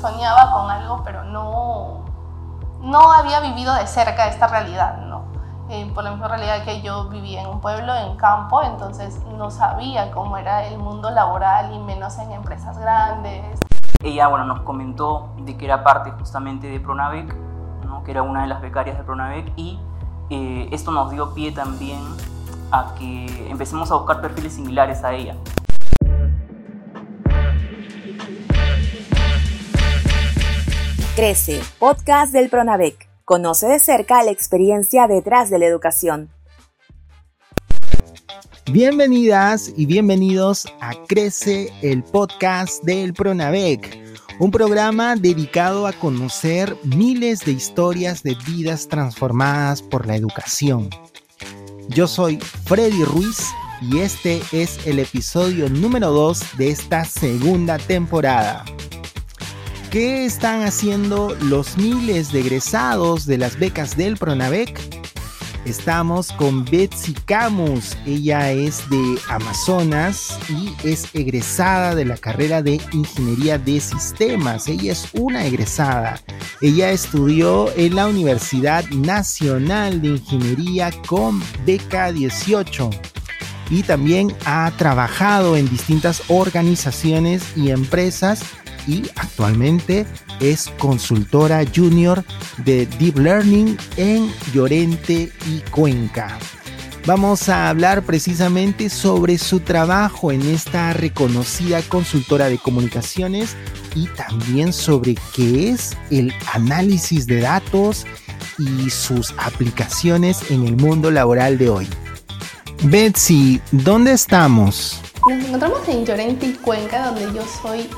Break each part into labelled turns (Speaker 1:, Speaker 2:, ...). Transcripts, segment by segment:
Speaker 1: soñaba con algo, pero no, no había vivido de cerca esta realidad, ¿no? Eh, por la misma realidad que yo vivía en un pueblo, en campo, entonces no sabía cómo era el mundo laboral y menos en empresas grandes.
Speaker 2: Ella, bueno, nos comentó de que era parte justamente de Pronavec, ¿no? que era una de las becarias de Pronavec y eh, esto nos dio pie también a que empecemos a buscar perfiles similares a ella.
Speaker 3: Crece, podcast del Pronavec. Conoce de cerca la experiencia detrás de la educación.
Speaker 4: Bienvenidas y bienvenidos a Crece, el podcast del Pronavec, un programa dedicado a conocer miles de historias de vidas transformadas por la educación. Yo soy Freddy Ruiz y este es el episodio número 2 de esta segunda temporada. ¿Qué están haciendo los miles de egresados de las becas del Pronavec? Estamos con Betsy Camus. Ella es de Amazonas y es egresada de la carrera de Ingeniería de Sistemas. Ella es una egresada. Ella estudió en la Universidad Nacional de Ingeniería con beca 18 y también ha trabajado en distintas organizaciones y empresas y actualmente es consultora junior de Deep Learning en Llorente y Cuenca. Vamos a hablar precisamente sobre su trabajo en esta reconocida consultora de comunicaciones y también sobre qué es el análisis de datos y sus aplicaciones en el mundo laboral de hoy. Betsy, ¿dónde estamos?
Speaker 1: Nos encontramos en Llorente y Cuenca, donde yo soy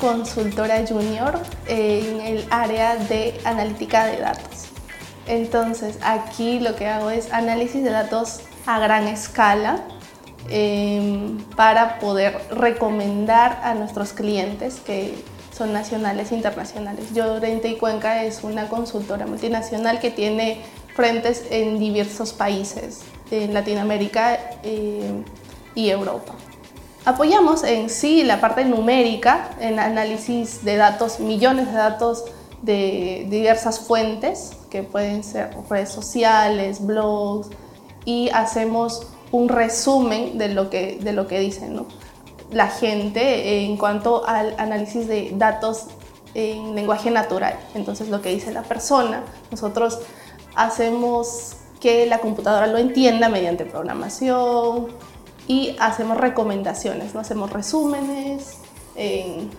Speaker 1: consultora junior en el área de analítica de datos. Entonces, aquí lo que hago es análisis de datos a gran escala em, para poder recomendar a nuestros clientes que son nacionales e internacionales. Llorente y Cuenca es una consultora multinacional que tiene frentes en diversos países, en Latinoamérica eh, y Europa. Apoyamos en sí la parte numérica, en análisis de datos, millones de datos de diversas fuentes, que pueden ser redes sociales, blogs, y hacemos un resumen de lo que, de lo que dicen la gente en cuanto al análisis de datos en lenguaje natural. Entonces lo que dice la persona, nosotros hacemos que la computadora lo entienda mediante programación, y hacemos recomendaciones, ¿no? hacemos resúmenes en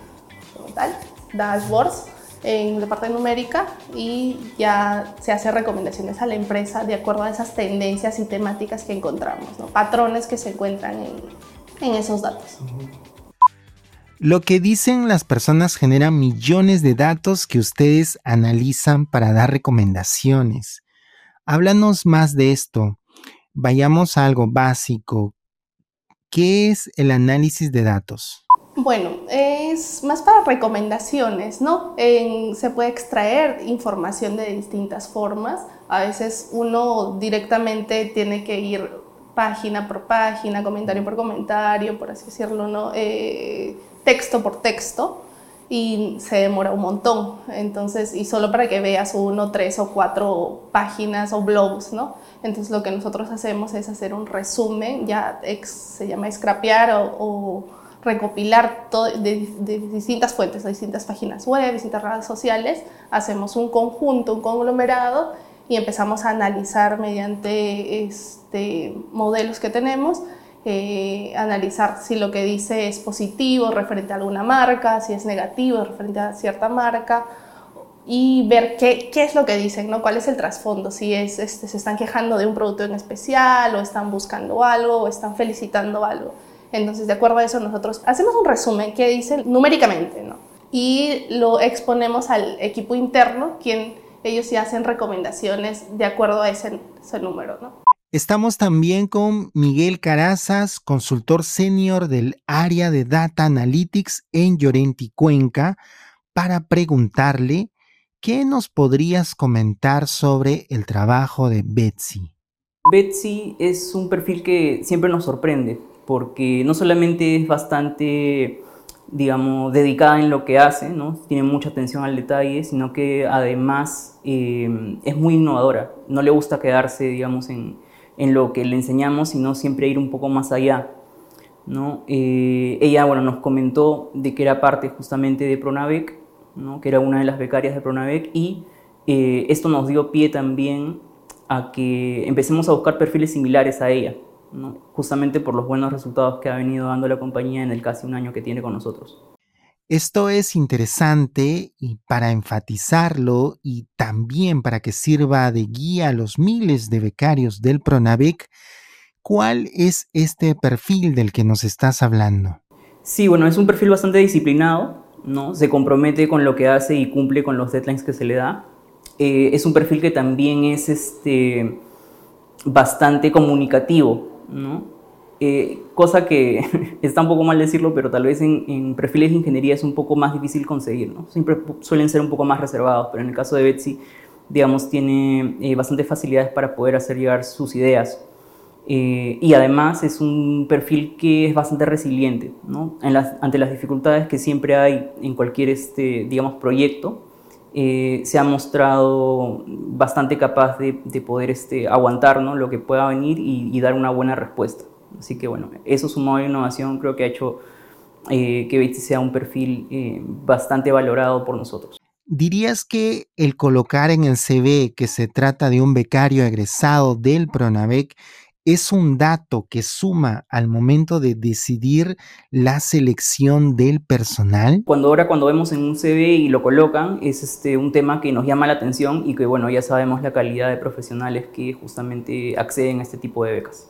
Speaker 1: tal, dashboards en la parte numérica y ya se hace recomendaciones a la empresa de acuerdo a esas tendencias y temáticas que encontramos, patrones que se encuentran en, en esos datos.
Speaker 4: Lo que dicen las personas genera millones de datos que ustedes analizan para dar recomendaciones. Háblanos más de esto. Vayamos a algo básico. ¿Qué es el análisis de datos?
Speaker 1: Bueno, es más para recomendaciones, ¿no? se puede extraer información de distintas formas. A veces uno directamente tiene que ir página por página, comentario por comentario, por así decirlo, ¿no? Eh, texto por texto y se demora un montón. Entonces, y solo para que veas uno, tres o cuatro páginas o blogs, ¿no? Entonces, lo que nosotros hacemos es hacer un resumen, ya se llama scrapear o, recopilar de, de, distintas fuentes, de distintas páginas web, distintas redes sociales, hacemos un conjunto, un conglomerado y empezamos a analizar mediante este, modelos que tenemos eh, analizar si lo que dice es positivo referente a alguna marca, si es negativo referente a cierta marca y ver qué, qué es lo que dicen, ¿no? cuál es el trasfondo, si es, este, se están quejando de un producto en especial o están buscando algo o están felicitando algo. Entonces, de acuerdo a eso, nosotros hacemos un resumen que dice numéricamente ¿no? y lo exponemos al equipo interno, quien ellos sí hacen recomendaciones de acuerdo a ese, ese número. ¿no?
Speaker 4: Estamos también con Miguel Carazas, consultor senior del área de Data Analytics en Llorenti Cuenca, para preguntarle qué nos podrías comentar sobre el trabajo de Betsy.
Speaker 2: Betsy es un perfil que siempre nos sorprende, porque no solamente es bastante digamos, dedicada en lo que hace, ¿no? Tiene mucha atención al detalle, sino que además eh, es muy innovadora. No le gusta quedarse, digamos, en, en, lo que le enseñamos, sino siempre ir un poco más allá, ¿no? Eh, ella, bueno, nos comentó de que era parte justamente de Pronavec, ¿no? Que era una de las becarias de Pronavec y eh, esto nos dio pie también a que empecemos a buscar perfiles similares a ella, justamente por los buenos resultados que ha venido dando la compañía en el casi un año que tiene con nosotros.
Speaker 4: Esto es interesante y para enfatizarlo y también para que sirva de guía a los miles de becarios del Pronavec, ¿cuál es este perfil del que nos estás hablando?
Speaker 2: Sí, bueno, es un perfil bastante disciplinado, ¿no? Se compromete con lo que hace y cumple con los deadlines que se le da. Eh, es un perfil que también es este, bastante comunicativo, eh, cosa que está un poco mal decirlo, pero tal vez en, perfiles de ingeniería es un poco más difícil conseguir. Siempre suelen ser un poco más reservados, pero en el caso de Betsy, digamos, tiene eh, bastantes facilidades para poder hacer llegar sus ideas. Eh, y además es un perfil que es bastante resiliente, ante las dificultades que siempre hay en cualquier, este, proyecto, se ha mostrado bastante capaz de, poder este, aguantar lo que pueda venir y, dar una buena respuesta. Así que bueno, eso sumado a innovación creo que ha hecho eh, que Betsy sea un perfil eh, bastante valorado por nosotros.
Speaker 4: ¿Dirías que el colocar en el CV que se trata de un becario egresado del Pronavec es un dato que suma al momento de decidir la selección del personal?
Speaker 2: Cuando ahora cuando vemos en un CV y lo colocan, es este, un tema que nos llama la atención y que bueno, ya sabemos la calidad de profesionales que justamente acceden a este tipo de becas.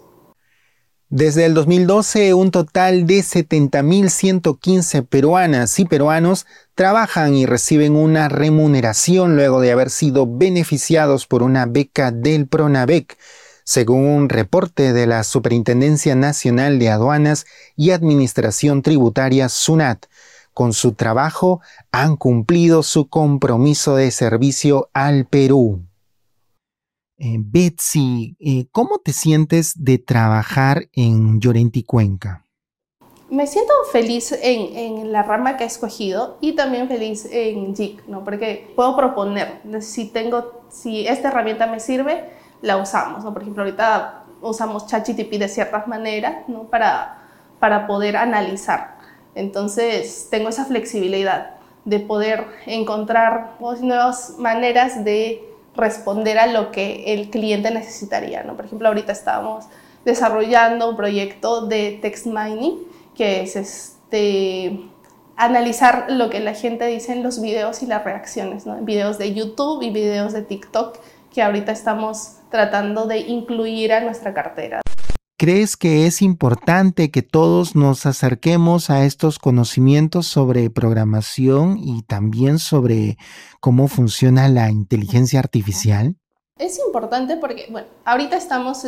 Speaker 4: Desde el 2012, un total de 70.115 peruanas y peruanos trabajan y reciben una remuneración luego de haber sido beneficiados por una beca del Pronavec, según un reporte de la Superintendencia Nacional de Aduanas y Administración Tributaria SUNAT. Con su trabajo han cumplido su compromiso de servicio al Perú. Eh, Betsy, eh, ¿cómo te sientes de trabajar en Llorenti Cuenca?
Speaker 1: Me siento feliz en, la rama que he escogido y también feliz en JIC, ¿no? porque puedo proponer, si, tengo, si esta herramienta me sirve, la usamos. ¿no? Por ejemplo, ahorita usamos ChatGPT de ciertas maneras ¿no? para, para poder analizar. Entonces, tengo esa flexibilidad de poder encontrar nuevas maneras de responder a lo que el cliente necesitaría. ¿no? Por ejemplo, ahorita estamos desarrollando un proyecto de text mining, que es este, analizar lo que la gente dice en los videos y las reacciones, ¿no? videos de YouTube y videos de TikTok, que ahorita estamos tratando de incluir a nuestra cartera.
Speaker 4: ¿Crees que es importante que todos nos acerquemos a estos conocimientos sobre programación y también sobre cómo funciona la inteligencia artificial?
Speaker 1: Es importante porque, bueno, ahorita estamos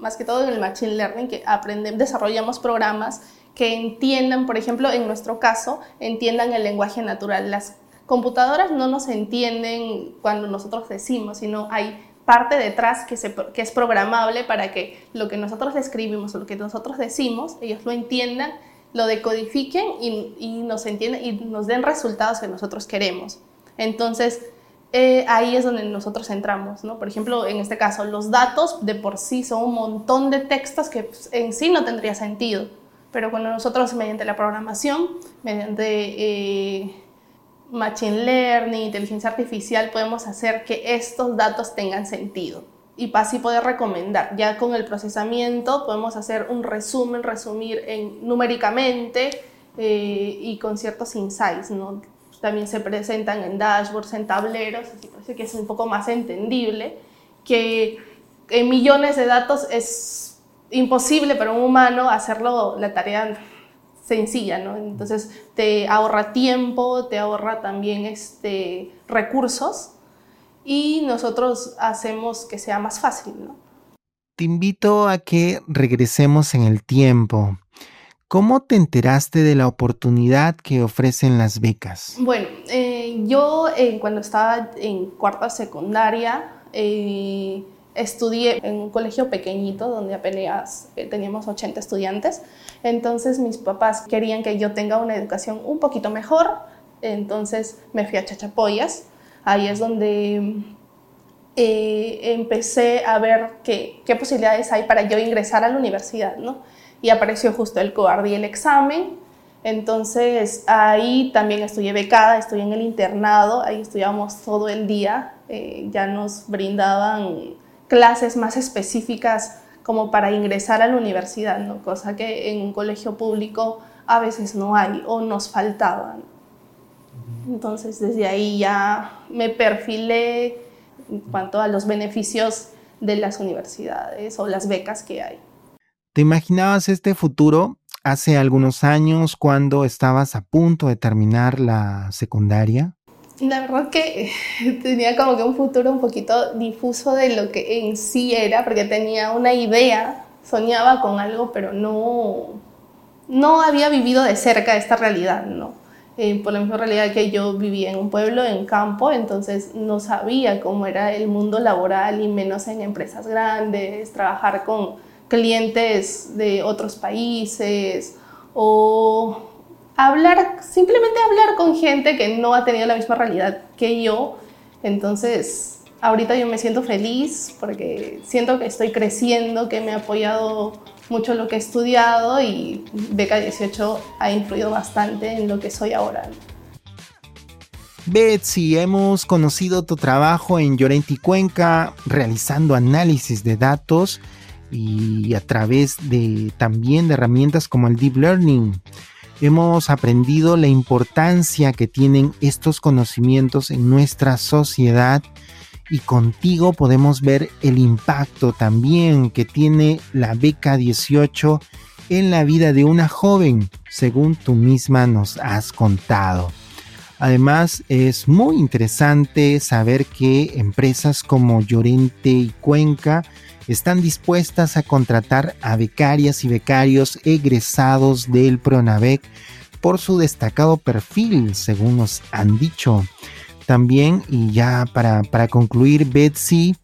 Speaker 1: más que todo en el Machine Learning, que aprendemos, desarrollamos programas que entiendan, por ejemplo, en nuestro caso, entiendan el lenguaje natural. Las computadoras no nos entienden cuando nosotros decimos, sino hay parte detrás que, es programable para que lo que nosotros escribimos o lo que nosotros decimos, ellos lo entiendan, lo decodifiquen y, y nos entiendan y nos den resultados que nosotros queremos. Entonces, eh, ahí es donde nosotros entramos, ¿no? Por ejemplo, en este caso, los datos de por sí son un montón de textos que pues, en sí no tendría sentido, pero cuando nosotros mediante la programación, mediante eh, Machine Learning, inteligencia artificial, podemos hacer que estos datos tengan sentido y así poder recomendar. Ya con el procesamiento podemos hacer un resumen, resumir en, numéricamente eh, y con ciertos insights. ¿no? También se presentan en dashboards, en tableros, así parece que es un poco más entendible que en millones de datos es imposible para un humano hacerlo la tarea sencilla, ¿no? Entonces te ahorra tiempo, te ahorra también este, recursos y nosotros hacemos que sea más fácil, ¿no?
Speaker 4: Te invito a que regresemos en el tiempo. ¿Cómo te enteraste de la oportunidad que ofrecen las becas?
Speaker 1: Bueno, eh, yo eh, cuando estaba en cuarta secundaria, eh, estudié en un colegio pequeñito donde apenas eh, teníamos 80 estudiantes. Entonces mis papás querían que yo tenga una educación un poquito mejor. Entonces me fui a Chachapoyas. Ahí es donde eh, empecé a ver qué, qué, posibilidades hay para yo ingresar a la universidad, ¿no? Y apareció justo el COARD y el examen. Entonces ahí también estudié becada, estudié en el internado, ahí estudiábamos todo el día, eh, ya nos brindaban clases más específicas como para ingresar a la universidad, ¿no? cosa que en un colegio público a veces no hay o nos faltaban. Entonces desde ahí ya me perfilé en cuanto a los beneficios de las universidades o las becas que hay.
Speaker 4: ¿Te imaginabas este futuro hace algunos años cuando estabas a punto de terminar la secundaria?
Speaker 1: La verdad que tenía como que un futuro un poquito difuso de lo que en sí era, porque tenía una idea, soñaba con algo, pero no, no había vivido de cerca esta realidad, ¿no? Eh, por la misma realidad que yo vivía en un pueblo, en campo, entonces no sabía cómo era el mundo laboral y menos en empresas grandes, trabajar con clientes de otros países o hablar, simplemente hablar con gente que no ha tenido la misma realidad que yo. Entonces, ahorita yo me siento feliz porque siento que estoy creciendo, que me ha apoyado mucho lo que he estudiado y Beca 18 ha influido bastante en lo que soy ahora.
Speaker 4: Betsy, hemos conocido tu trabajo en Llorente y Cuenca realizando análisis de datos y a través de también de herramientas como el Deep Learning hemos aprendido la importancia que tienen estos conocimientos en nuestra sociedad y contigo podemos ver el impacto también que tiene la beca 18 en la vida de una joven, según tú misma nos has contado. Además, es muy interesante saber que empresas como Llorente y Cuenca están dispuestas a contratar a becarias y becarios egresados del Pronavec por su destacado perfil, según nos han dicho. También, y ya para, concluir, Betsy,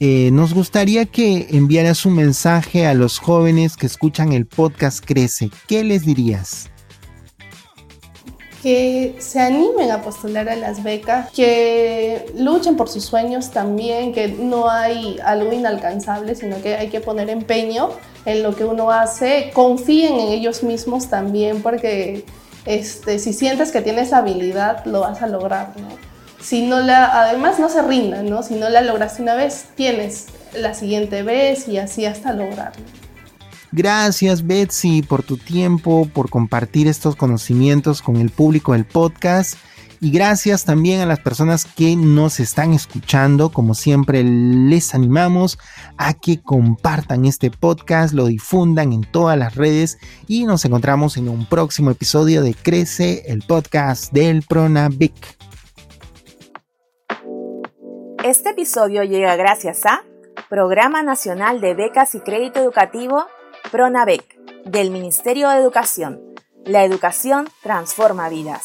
Speaker 4: eh, nos gustaría que enviaras un mensaje a los jóvenes que escuchan el podcast Crece. ¿Qué les dirías?
Speaker 1: Que se animen a postular a las becas, que luchen por sus sueños también, que no hay algo inalcanzable, sino que hay que poner empeño en lo que uno hace, confíen en ellos mismos también, porque este, si sientes que tienes habilidad, lo vas a lograr, ¿no? Si no la, además no se rindan, ¿no? Si no la lograste una vez, tienes la siguiente vez y así hasta lograrlo.
Speaker 4: Gracias Betsy por tu tiempo, por compartir estos conocimientos con el público del podcast. Y gracias también a las personas que nos están escuchando. Como siempre, les animamos a que compartan este podcast, lo difundan en todas las redes y nos encontramos en un próximo episodio de Crece, el podcast del Pronavic.
Speaker 3: Este episodio llega gracias a Programa Nacional de Becas y Crédito Educativo PRONAVEC, del Ministerio de Educación. La educación transforma vidas.